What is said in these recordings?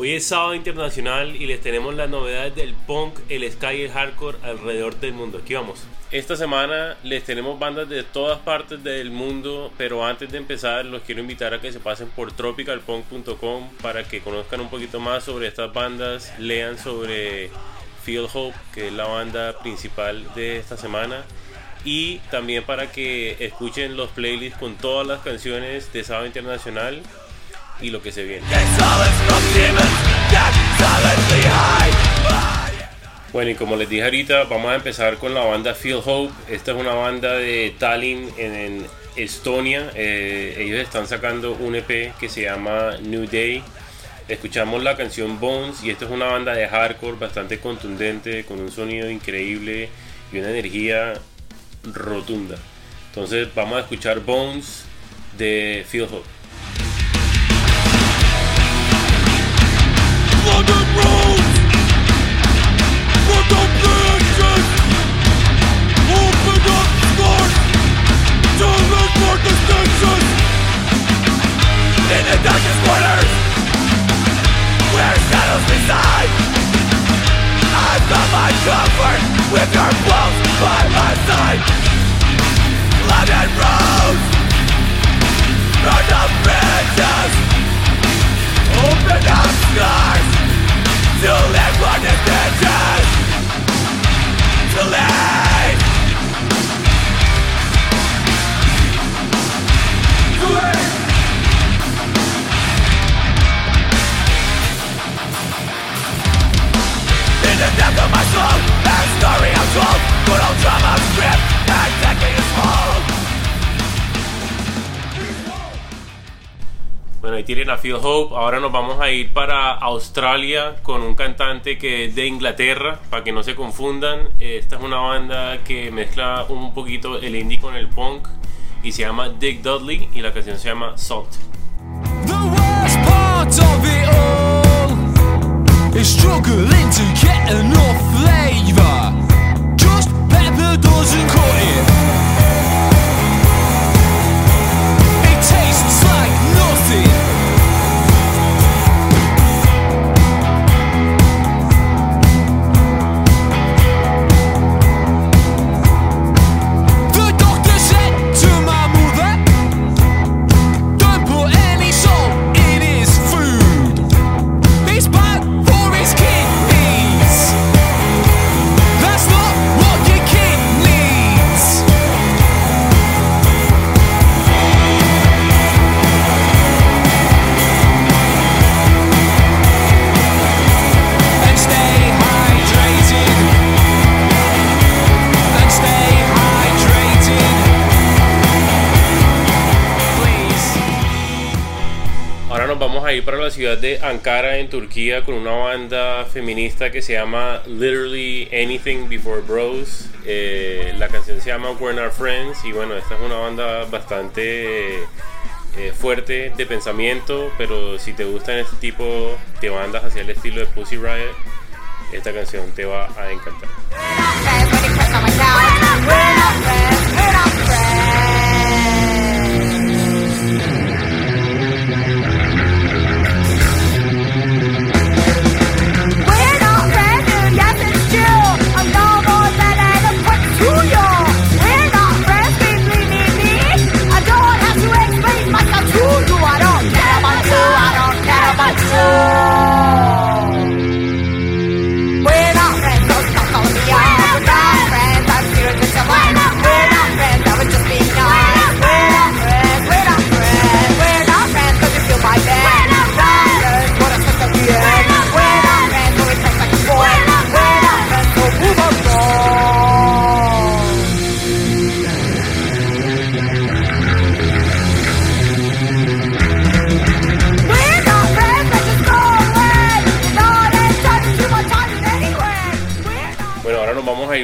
Hoy es sábado internacional y les tenemos las novedades del punk, el ska y el hardcore alrededor del mundo. Aquí vamos. Esta semana les tenemos bandas de todas partes del mundo, pero antes de empezar los quiero invitar a que se pasen por tropicalpunk.com para que conozcan un poquito más sobre estas bandas, lean sobre Feel Hope, que es la banda principal de esta semana, y también para que escuchen los playlists con todas las canciones de Sábado Internacional y lo que se viene. Bueno, y como les dije ahorita, vamos a empezar con la banda Feel Hope. Esta es una banda de Tallinn en, Estonia. Eh, ellos están sacando un EP que se llama New Day. Escuchamos la canción Bones y esta es una banda de hardcore bastante contundente, con un sonido increíble y una energía rotunda. Entonces vamos a escuchar Bones de Feel Hope. Darkest corners. Where shadows reside. I found my comfort With your by my side. Rose. Open up Bueno, ahí tienen a Feel Hope. Ahora nos vamos a ir para Australia con un cantante que es de Inglaterra, para que no se confundan. Esta es una banda que mezcla un poquito el indie con el punk y se llama Dick Dudley y la canción se llama Salt. The worst part of it all is struggling to get enough flavor. Just pepper doesn't cut. It ir para la ciudad de Ankara en Turquía con una banda feminista que se llama Literally Anything Before Bros. Eh, la canción se llama We're Not Friends y bueno, esta es una banda bastante eh, fuerte de pensamiento, pero si te gustan este tipo de bandas hacia el estilo de Pussy Riot, esta canción te va a encantar.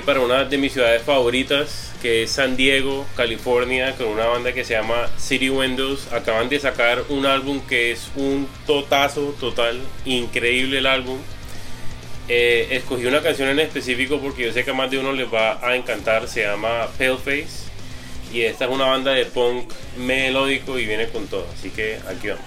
Para una de mis ciudades favoritas, que es San Diego, California, con una banda que se llama City Windows. Acaban de sacar un álbum que es un totazo total, increíble el álbum. Eh, escogí una canción en específico porque yo sé que a más de uno les va a encantar, se llama Paleface. Y esta es una banda de punk melódico y viene con todo, así que aquí vamos.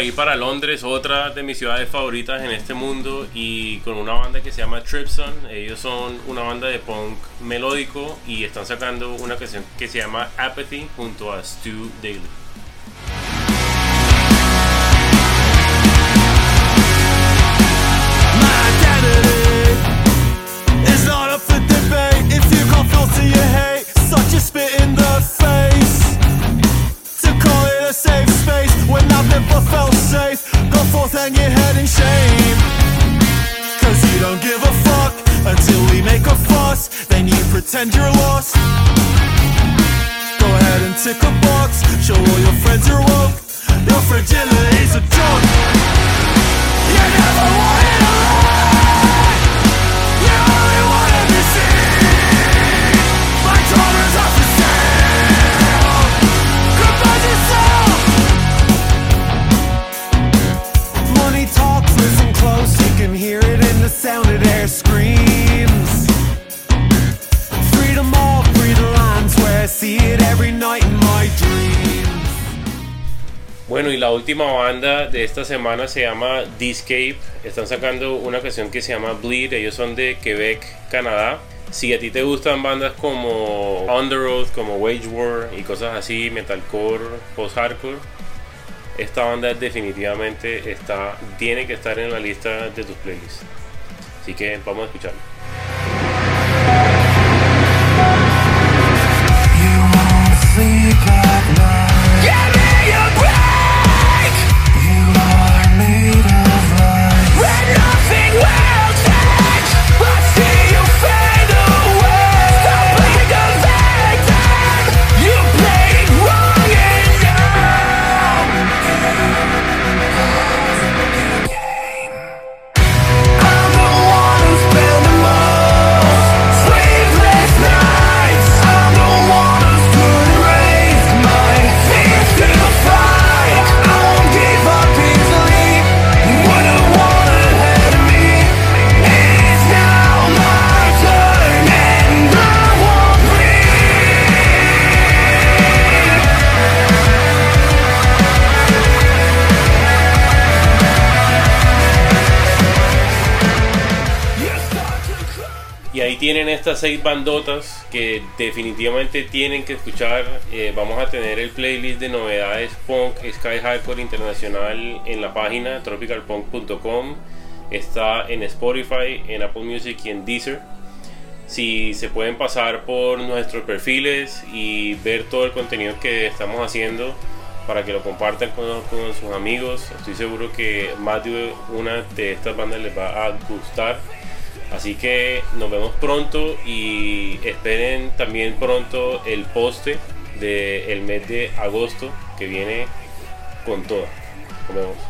Fight or flight! a ir para Londres, otra de mis ciudades favoritas en este mundo, y con una banda que se llama Tripson. Ellos son una banda de punk melódico y están sacando una canción que se llama Apathy junto a Stu Daly. Pretend you're lost. Go ahead and tick a box. Show all your friends you're woke. Your fragility's a joke. You never wanted Bueno, y la última banda de esta semana se llama Discape. Están sacando una canción que se llama Bleed. Ellos son de Quebec, Canadá. Si a ti te gustan bandas como Underoath, como Wage War y cosas así, metalcore, post-hardcore, esta banda definitivamente está, tiene que estar en la lista de tus playlists. Así que vamos a escucharlo. Tienen estas seis bandotas que definitivamente tienen que escuchar. Eh, vamos a tener el playlist de novedades punk Sky Hardcore Internacional en la página tropicalpunk.com. Está en Spotify, en Apple Music y en Deezer. Si se pueden pasar por nuestros perfiles y ver todo el contenido que estamos haciendo para que lo compartan con, con sus amigos, estoy seguro que más de una de estas bandas les va a gustar. Así que nos vemos pronto y esperen también pronto el poste del mes de agosto que viene con toda. Nos vemos.